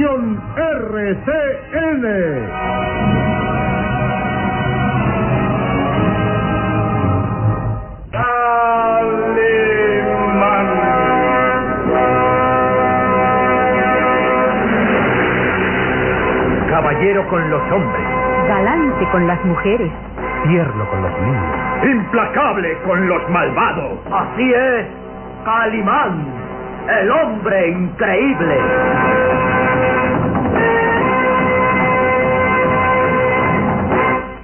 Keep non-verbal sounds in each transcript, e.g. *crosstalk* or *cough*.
Producción RCN. Caballero con los hombres, Galante con las mujeres. tierno con los niños. implacable con los malvados. Así es, Calimán, el hombre increíble.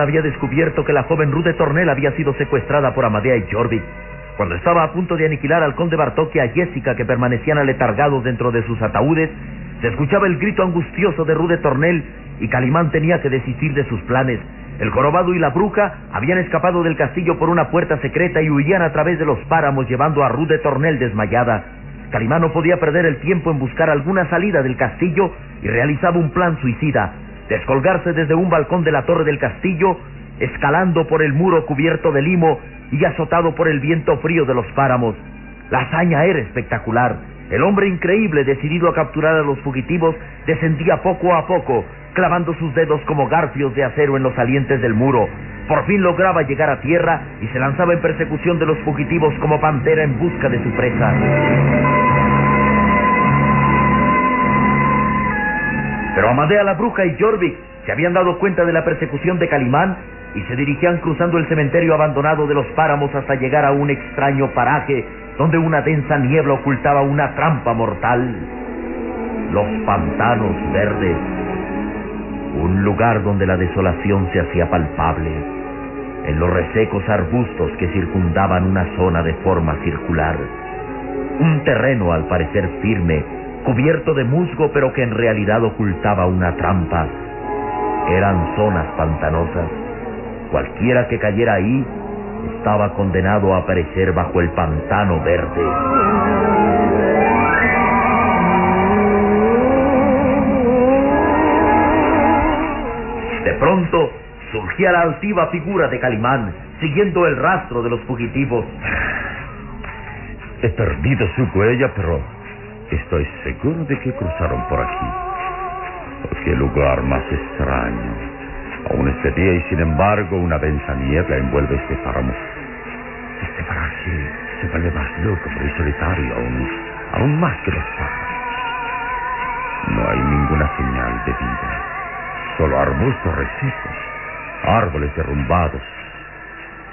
Había descubierto que la joven Ruth de Tornel había sido secuestrada por Amadea y Jorvik. Cuando estaba a punto de aniquilar al conde Bartok y a Jessica que permanecían aletargados dentro de sus ataúdes, se escuchaba el grito angustioso de Ruth de Tornel y Calimán tenía que desistir de sus planes. El jorobado y la bruja habían escapado del castillo por una puerta secreta y huían a través de los páramos llevando a Ruth de Tornel desmayada. Calimán no podía perder el tiempo en buscar alguna salida del castillo y realizaba un plan suicida descolgarse desde un balcón de la torre del castillo, escalando por el muro cubierto de limo y azotado por el viento frío de los páramos. La hazaña era espectacular. El hombre increíble, decidido a capturar a los fugitivos, descendía poco a poco, clavando sus dedos como garfios de acero en los salientes del muro. Por fin lograba llegar a tierra y se lanzaba en persecución de los fugitivos como pantera en busca de su presa. Pero Amadea la bruja y Jorvik se habían dado cuenta de la persecución de Calimán y se dirigían cruzando el cementerio abandonado de los páramos hasta llegar a un extraño paraje donde una densa niebla ocultaba una trampa mortal. Los pantanos verdes. Un lugar donde la desolación se hacía palpable. En los resecos arbustos que circundaban una zona de forma circular. Un terreno al parecer firme cubierto de musgo pero que en realidad ocultaba una trampa. Eran zonas pantanosas. Cualquiera que cayera ahí estaba condenado a perecer bajo el pantano verde. De pronto surgía la altiva figura de Calimán, siguiendo el rastro de los fugitivos. He perdido su huella, pero estoy seguro de que cruzaron por aquí. Qué lugar más extraño. Aún este día y sin embargo una densa niebla envuelve este páramo. Este paraje se vuelve más loco y solitario aún, aún más que los pájaros. No hay ninguna señal de vida. Solo arbustos resecos, árboles derrumbados,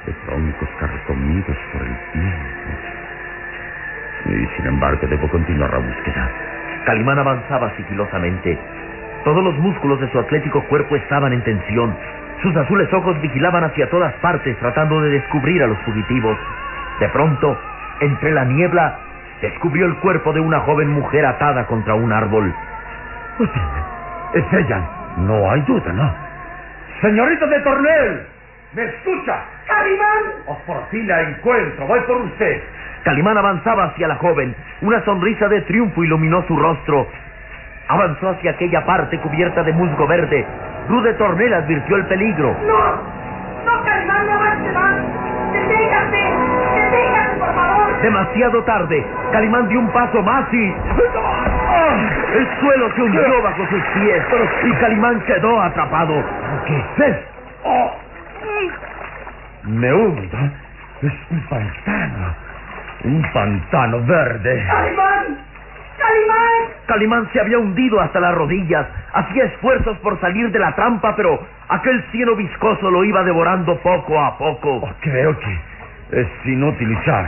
de troncos carcomidos por el viento. Y sin embargo debo continuar la búsqueda. Calimán avanzaba sigilosamente. Todos los músculos de su atlético cuerpo estaban en tensión. Sus azules ojos vigilaban hacia todas partes tratando de descubrir a los fugitivos. De pronto, entre la niebla, descubrió el cuerpo de una joven mujer atada contra un árbol. Es ella. No hay duda, ¿no? Señorita de Tornel, ¿me escucha? ¡Calimán! Oh, por fin la encuentro, voy por usted. Calimán avanzaba hacia la joven. Una sonrisa de triunfo iluminó su rostro. Avanzó hacia aquella parte cubierta de musgo verde. Ruth de Tornel advirtió el peligro. ¡No! ¡No, Calimán, no avance más! ¡Deténgase! ¡Deténgase, por favor! Demasiado tarde. Calimán dio un paso más y... ¡Ah! El suelo se hundió bajo sus pies y Calimán quedó atrapado. ¿Qué es esto? Oh. Me hundo. Es un pantano. Un pantano verde. ¡Calimán! ¡Calimán! Calimán se había hundido hasta las rodillas, hacía esfuerzos por salir de la trampa, pero aquel cieno viscoso lo iba devorando poco a poco. Oh, creo que es inutilizar.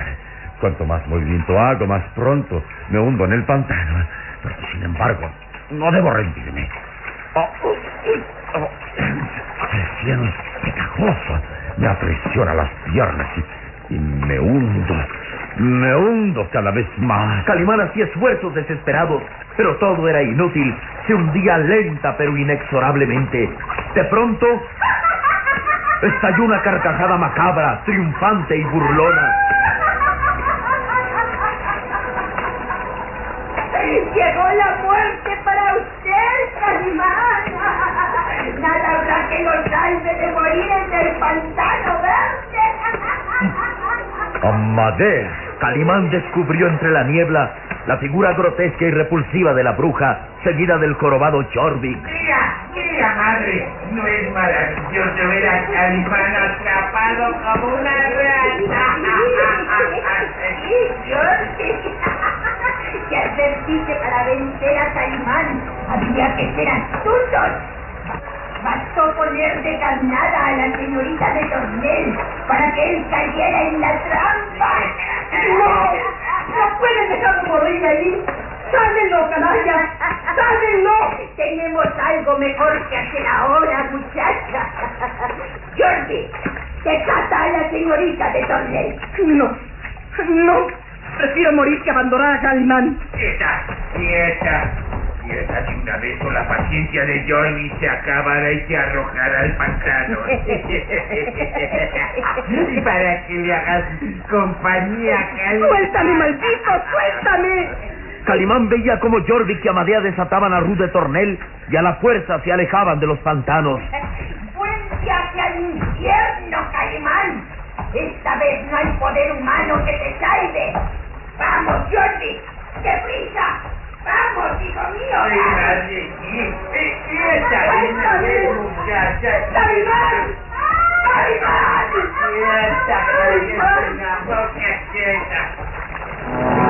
Cuanto más movimiento hago, más pronto me hundo en el pantano. Pero sin embargo, no debo rendirme. Oh, oh, oh. El cielo es pegajoso. Me aprisiona las piernas y, y me hundo. Me hundo cada vez más. Calimán hacía esfuerzos desesperados, pero todo era inútil. Se hundía lenta pero inexorablemente. De pronto, estalló una carcajada macabra, triunfante y burlona. Llegó la muerte para usted, Calimán. Nada habrá que lo salve de morir en el pantano verde. Amadeo. Calimán descubrió entre la niebla la figura grotesca y repulsiva de la bruja, seguida del jorobado Jorvik. Mira, mira, madre, no es maravilloso ver a Calimán atrapado como una rata. *laughs* Te advertiste para vencer a Calimán. Había que ser astutos. Bastó poner de carnada a la señorita de Tornel para que él cayera en la trampa. ¡No! ¡No pueden dejarlo morir ahí! ¡Sáquenlo, canalla! ¡Sáquenlo! *laughs* Tenemos algo mejor que hacer ahora, muchacha. Jordi, desata a la señorita de Tornel. No, no. Prefiero morir que abandonar a Calimán. Quieta, quieta. Quieta de una vez con la paciencia de Johnny se acabará y se arrojará al pantano. *laughs* y para que le hagas compañía, Calimán. ¡Suéltame, maldito! ¡Suéltame! Calimán veía como Jorvik y Amadea desataban a Ruth de Tornel y a la fuerza se alejaban de los pantanos. ¡Buen viaje al infierno, Calimán! Esta vez no hay poder humano que te salve. ¡Vamos, Jordi! ¡Deprisa! ¡Vamos, hijo mío! Ay, madre, qui- quieta de una vez, muchacha. ¡Calimán! ¡Calimán! Quieta, la boca, quieta.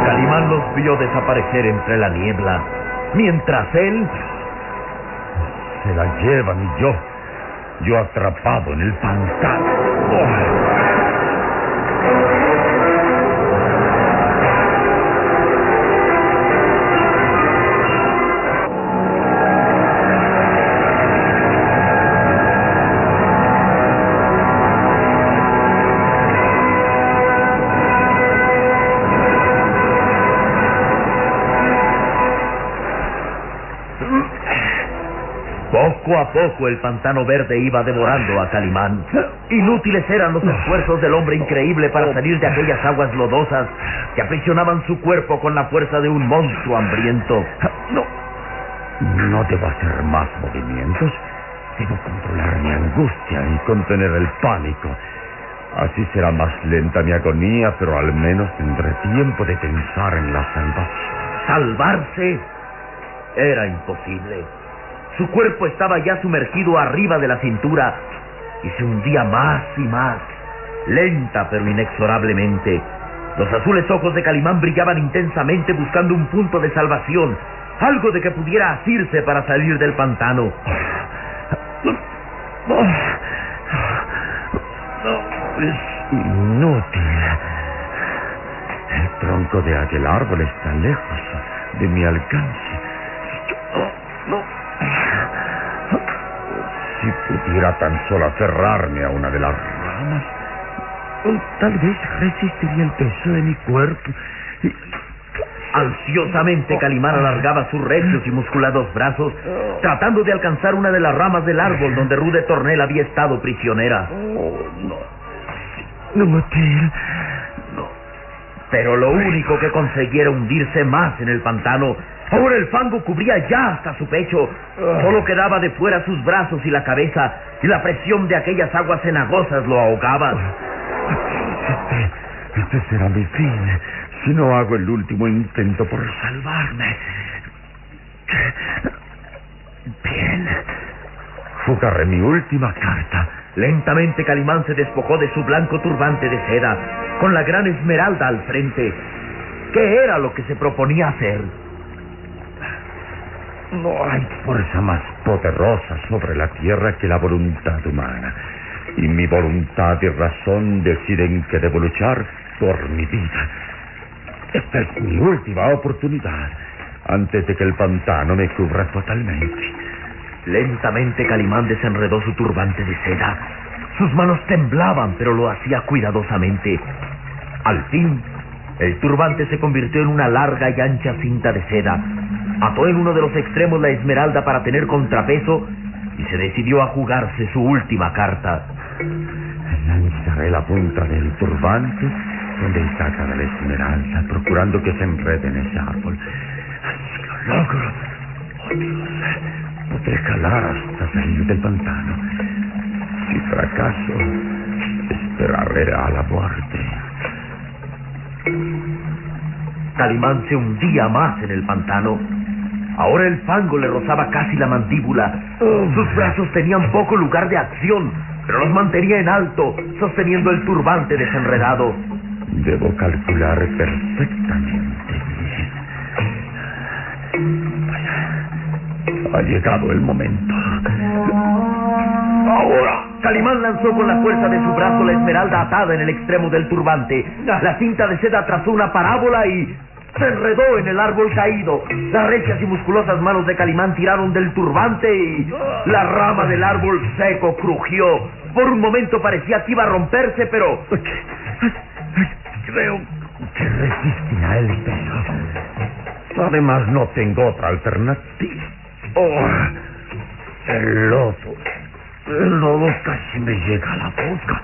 Calimán los vio desaparecer entre la niebla, mientras él Se la llevan y yo, yo atrapado en el pantano. Oh. Poco a poco el pantano verde iba devorando a Calimán. Inútiles eran los esfuerzos del hombre increíble para salir de aquellas aguas lodosas que aprisionaban su cuerpo con la fuerza de un monstruo hambriento. No, no debo hacer más movimientos. Debo controlar mi angustia y contener el pánico. Así será más lenta mi agonía, pero al menos tendré tiempo de pensar en la salvación. Salvarse era imposible. Su cuerpo estaba ya sumergido arriba de la cintura y se hundía más y más, lenta pero inexorablemente. Los azules ojos de Calimán brillaban intensamente buscando un punto de salvación, algo de que pudiera asirse para salir del pantano. Es inútil. El tronco de aquel árbol está lejos de mi alcance. Pudiera tan solo aferrarme a una de las ramas, tal vez resistiría el peso de mi cuerpo. Y- Ansiosamente Calimán alargaba sus recios y musculados brazos, tratando de alcanzar una de las ramas del árbol donde Rude Tornel había estado prisionera. Oh, no. Inútil. Pero lo único que conseguía era hundirse más en el pantano. Ahora el fango cubría ya hasta su pecho. Solo quedaba de fuera sus brazos y la cabeza, y la presión de aquellas aguas cenagosas lo ahogaba. Este, este será mi fin. Si no hago el último intento por salvarme. Bien. Jugaré mi última carta Lentamente Calimán se despojó de su blanco turbante de seda, con la gran esmeralda al frente. ¿Qué era lo que se proponía hacer? No hay fuerza más poderosa sobre la tierra que la voluntad humana. Y mi voluntad y razón deciden que debo luchar por mi vida. Esta es mi última oportunidad antes de que el pantano me cubra totalmente. Lentamente Calimán desenredó su turbante de seda. Sus manos temblaban, pero lo hacía cuidadosamente. Al fin, el turbante se convirtió en una larga y ancha cinta de seda. Ató en uno de los extremos la esmeralda para tener contrapeso y se decidió a jugarse su última carta. Lanzaré la punta del turbante donde está cada la esmeralda, procurando que se enrede en ese árbol. Si lo logro, oh Dios, podré calar hasta salir del pantano. Si fracaso, esperaré a la muerte. Calimán se hundía más en el pantano. Ahora el fango le rozaba casi la mandíbula. Sus brazos tenían poco lugar de acción, pero los mantenía en alto, sosteniendo el turbante desenredado. Debo calcular perfectamente bien. Ha llegado el momento. Ahora. Calimán lanzó con la fuerza de su brazo la esmeralda atada en el extremo del turbante. La cinta de seda trazó una parábola y se enredó en el árbol caído. Las recias y musculosas manos de Calimán tiraron del turbante y la rama del árbol seco crujió. Por un momento parecía que iba a romperse, pero Creo que resistirá el peso. Además, no tengo otra alternativa. Oh, el lodo. El lodo casi me llega a la boca.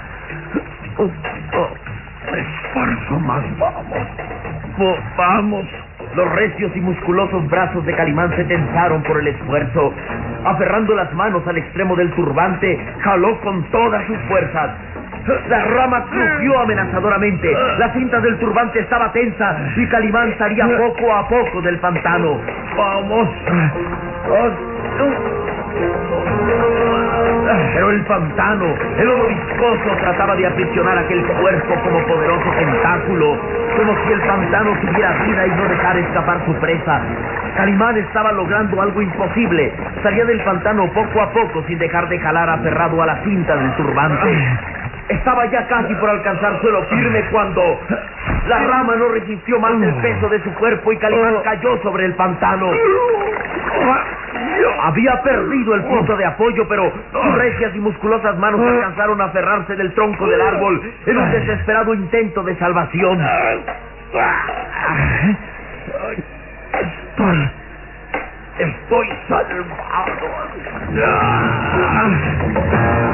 Vamos. Los recios y musculosos brazos de Calimán se tensaron por el esfuerzo. Aferrando las manos al extremo del turbante, jaló con todas sus fuerzas. La rama crujió amenazadoramente. La cinta del turbante estaba tensa y Calimán salía poco a poco del pantano. Vamos. Pero el pantano, el lodo viscoso, trataba de aprisionar aquel cuerpo como poderoso tentáculo, como si el pantano tuviera vida y no dejara escapar su presa. Calimán estaba logrando algo imposible. Salía del pantano poco a poco sin dejar de jalar aferrado a la cinta del turbante. Estaba ya casi por alcanzar suelo firme cuando la rama no resistió más el peso de su cuerpo y Calimán cayó sobre el pantano. Había perdido el punto de apoyo, pero sus recias y musculosas manos alcanzaron a aferrarse del tronco del árbol en un desesperado intento de salvación. Estoy. Estoy salvado.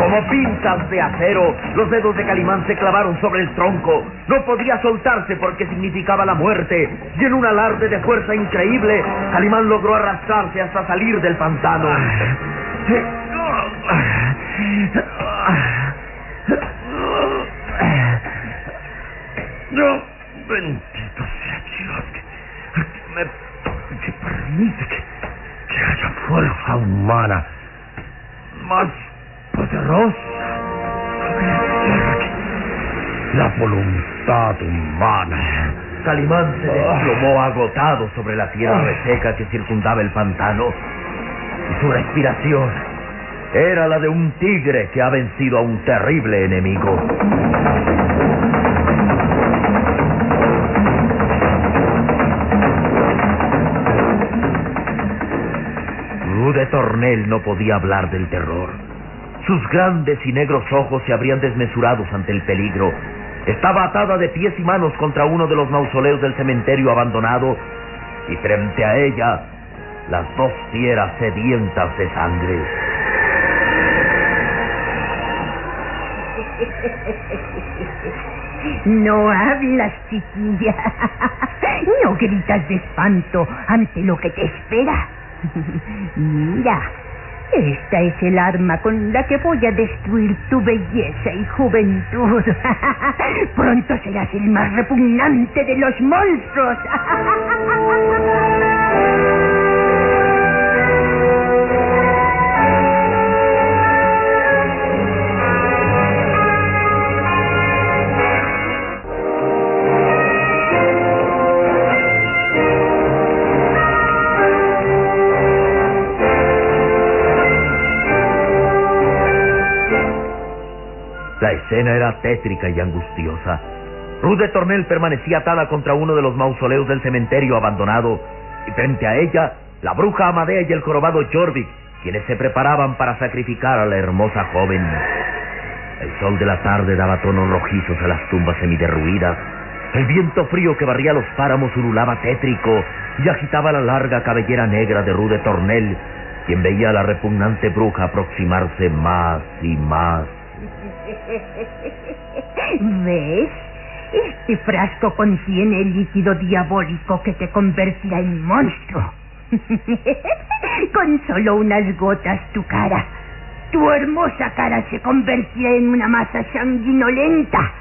Como pinzas de acero, los dedos de Calimán se clavaron sobre el tronco. No podía soltarse porque significaba la muerte. Y en un alarde de fuerza increíble, Calimán logró arrastrarse hasta salir del pantano. No, bendito sea Dios que, me permite que, que haya fuerza humana más sobre la tierra que la voluntad humana. Calimán se desplomó agotado sobre la tierra reseca que circundaba el pantano. Y su respiración era la de un tigre que ha vencido a un terrible enemigo. Rude Tornel no podía hablar del terror. Sus grandes y negros ojos se habrían desmesurados ante el peligro. Estaba atada de pies y manos contra uno de los mausoleos del cementerio abandonado y frente a ella las dos fieras sedientas de sangre. *laughs* No hablas, chiquilla. *laughs* No gritas de espanto ante lo que te espera. *laughs* Mira, esta es el arma con la que voy a destruir tu belleza y juventud. *laughs* Pronto serás el más repugnante de los monstruos. *laughs* tétrica y angustiosa. Ruth de Tornel permanecía atada contra uno de los mausoleos del cementerio abandonado, y frente a ella, la bruja Amadea y el jorobado Jorvik, quienes se preparaban para sacrificar a la hermosa joven. El sol de la tarde daba tonos rojizos a las tumbas semiderruidas. El viento frío que barría los páramos ululaba tétrico y agitaba la larga cabellera negra de Rude Tornel, quien veía a la repugnante bruja aproximarse más y más. ¿Ves? Este frasco contiene el líquido diabólico que te convertirá en monstruo. *laughs* Con solo unas gotas tu cara, tu hermosa cara se convertirá en una masa sanguinolenta.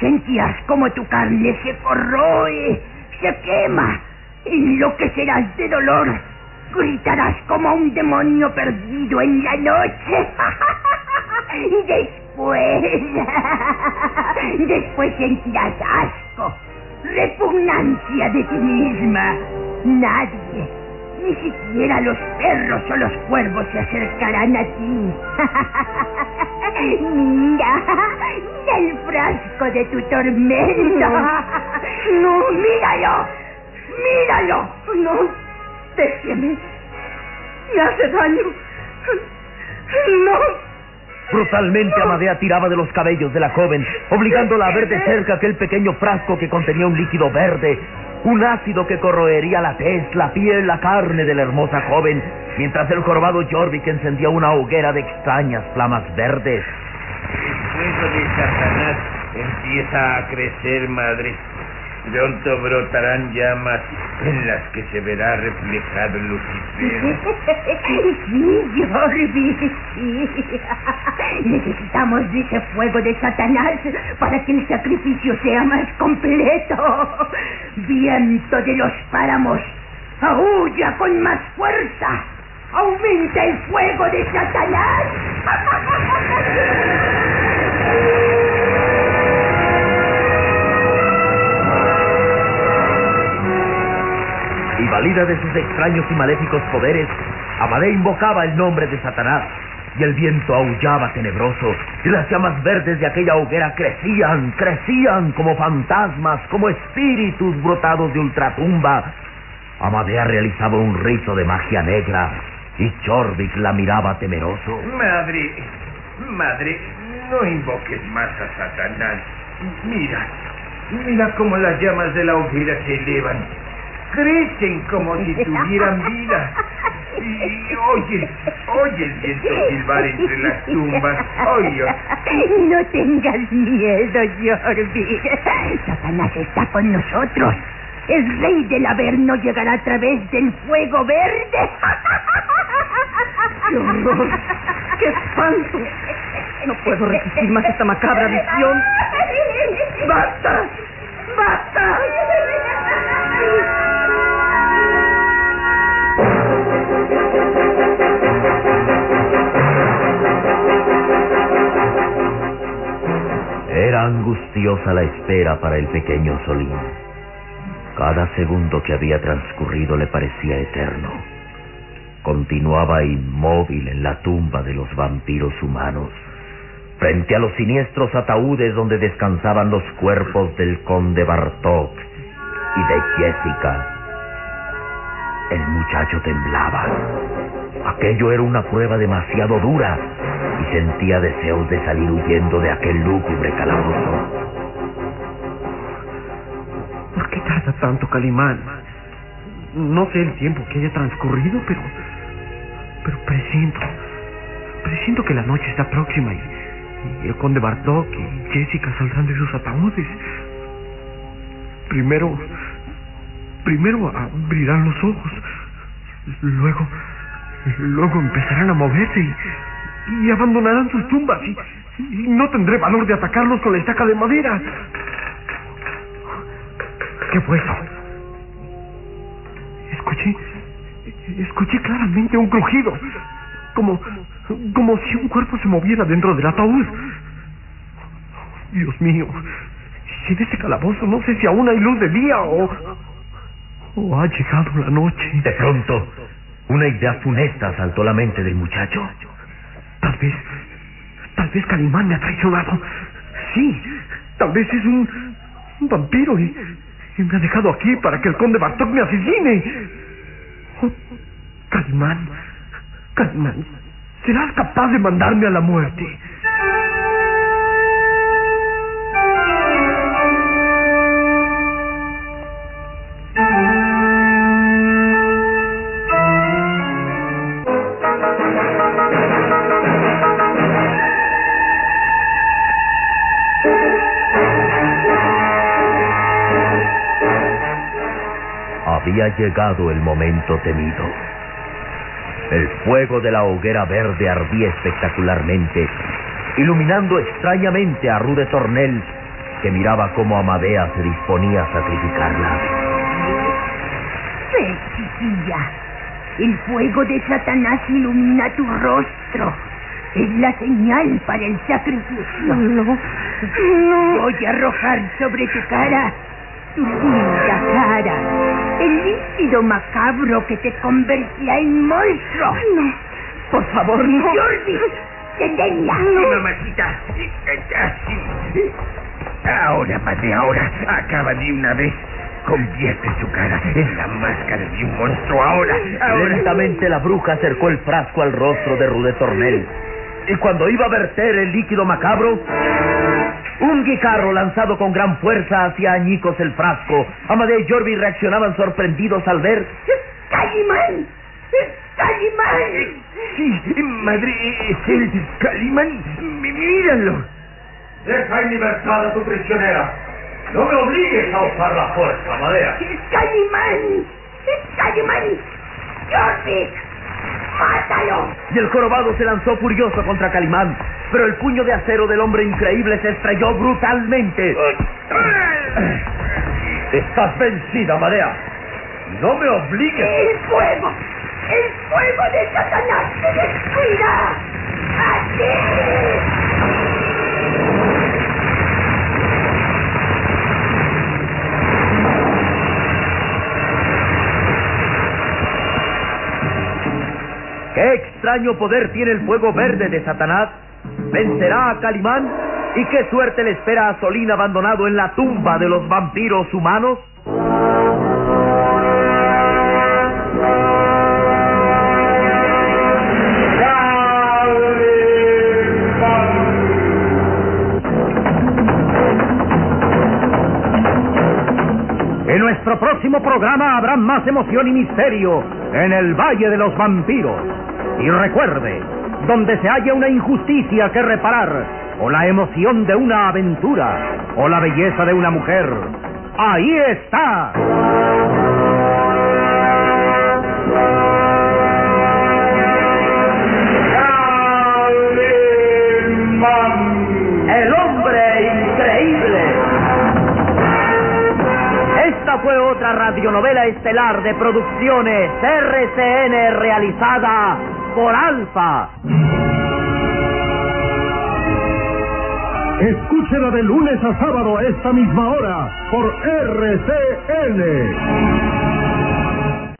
Sentirás como tu carne se corroe, se quema, enloquecerás de dolor, gritarás como un demonio perdido en la noche. *laughs* y después, *laughs* después sentirás asco, repugnancia de ti misma. Nadie, ni siquiera los perros o los cuervos se acercarán a ti. *laughs* mira, mira el frasco de tu tormento. *laughs* No. Míralo, míralo. No, déjeme. Me hace daño. No. Brutalmente Amadea tiraba de los cabellos de la joven, obligándola a ver de cerca aquel pequeño frasco que contenía un líquido verde, un ácido que corroería la tez, la piel, la carne de la hermosa joven, mientras el jorobado Jorvik encendía una hoguera de extrañas flamas verdes. El fuego de Satanás empieza a crecer, madre. Pronto brotarán llamas en las que se verá reflejado Lucifer. Sí, Jordi, sí. Necesitamos ese fuego de Satanás para que el sacrificio sea más completo. Viento de los páramos, aúlla con más fuerza. Aumenta el fuego de Satanás. *laughs* Y valida de sus extraños y maléficos poderes, Amadea invocaba el nombre de Satanás. Y el viento aullaba tenebroso, y las llamas verdes de aquella hoguera crecían, crecían como fantasmas, como espíritus brotados de ultratumba. Amadea realizaba un rito de magia negra, y Chorvik la miraba temeroso. Madre, madre, no invoques más a Satanás. Mira, mira cómo las llamas de la hoguera se elevan. Crecen como si tuvieran vida. Y oye, oye el viento silbar entre las tumbas. Oye, No tengas miedo, Jordi. Satanás está con nosotros. El rey del Averno llegará a través del fuego verde. ¡Qué horror! ¡Qué espanto! No puedo resistir más esta macabra visión. ¡Basta! ¡Basta! Angustiosa la espera para el pequeño Solín. Cada segundo que había transcurrido le parecía eterno. Continuaba inmóvil en la tumba de los vampiros humanos, frente a los siniestros ataúdes donde descansaban los cuerpos del conde Bartok y de Jessica. El muchacho temblaba. Aquello era una prueba demasiado dura sentía deseos de salir huyendo de aquel lúgubre calabozo. ¿Por qué tarda tanto, Calimán? No sé el tiempo que haya transcurrido, pero. Pero presiento. Presiento que la noche está próxima y, y el conde Bartok y Jessica saldrán de sus ataúdes. Primero. Primero abrirán los ojos. Luego. Luego empezarán a moverse y, y abandonarán sus tumbas. Y, no tendré valor de atacarlos con la estaca de madera. ¿Qué fue eso? Escuché. Escuché claramente un crujido. Como. Como si un cuerpo se moviera dentro del ataúd. Dios mío. Si en este calabozo no sé si aún hay luz de día o. o ha llegado la noche. De pronto, una idea funesta asaltó la mente del muchacho. Tal vez. Tal vez Calimán me ha traicionado. Sí, tal vez es un, un vampiro y, y me ha dejado aquí para que el conde Bartok me asesine. Oh, Calimán, Calimán, ¿serás capaz de mandarme a la muerte? Había llegado el momento temido. El fuego de la hoguera verde ardía espectacularmente, iluminando extrañamente a Rude Tornel, que miraba cómo Amadea se disponía a sacrificarla. Ve, chiquilla. El fuego de Satanás ilumina tu rostro. Es la señal para el sacrificio. No, no. Voy a arrojar sobre tu cara, tu linda cara, el líquido macabro que te convertirá en monstruo. No, por favor, no. Jordi, deténla. Mamacita, así. Ahora, padre, ahora. Acaba de una vez. Convierte su cara en la máscara de un monstruo. Ahora, ahora. Lentamente la bruja acercó el frasco al rostro de Rude Tornel. Y cuando iba a verter el líquido macabro, un guijarro lanzado con gran fuerza hacia añicos el frasco. Amadea y Jorvi reaccionaban sorprendidos al ver. ¡Calimán! ¡Calimán! Sí, madre, es el Calimán. Míralo. Deja en libertad a tu prisionera. No me obligues a usar la fuerza, Amadea. ¡Calimán! ¡Calimán! ¡Jordi! ¡Mátalo! Y el jorobado se lanzó furioso contra Calimán, pero el puño de acero del hombre increíble se estrelló brutalmente. *coughs* Estás vencida, Amadea. No me obligues. ¡El fuego! ¡El fuego de Satanás te destruirá! ¡Así! Extraño poder tiene el fuego verde de Satanás? ¿Vencerá a Calimán? ¿Y qué suerte le espera a Solín abandonado en la tumba de los vampiros humanos? En nuestro próximo programa habrá más emoción y misterio en el Valle de los Vampiros. Y recuerde, donde se haya una injusticia que reparar, o la emoción de una aventura, o la belleza de una mujer, ahí está. El hombre increíble. Esta fue otra radionovela estelar de producciones RCN realizada Alfa. Escúchela de lunes a sábado a esta misma hora por RCN.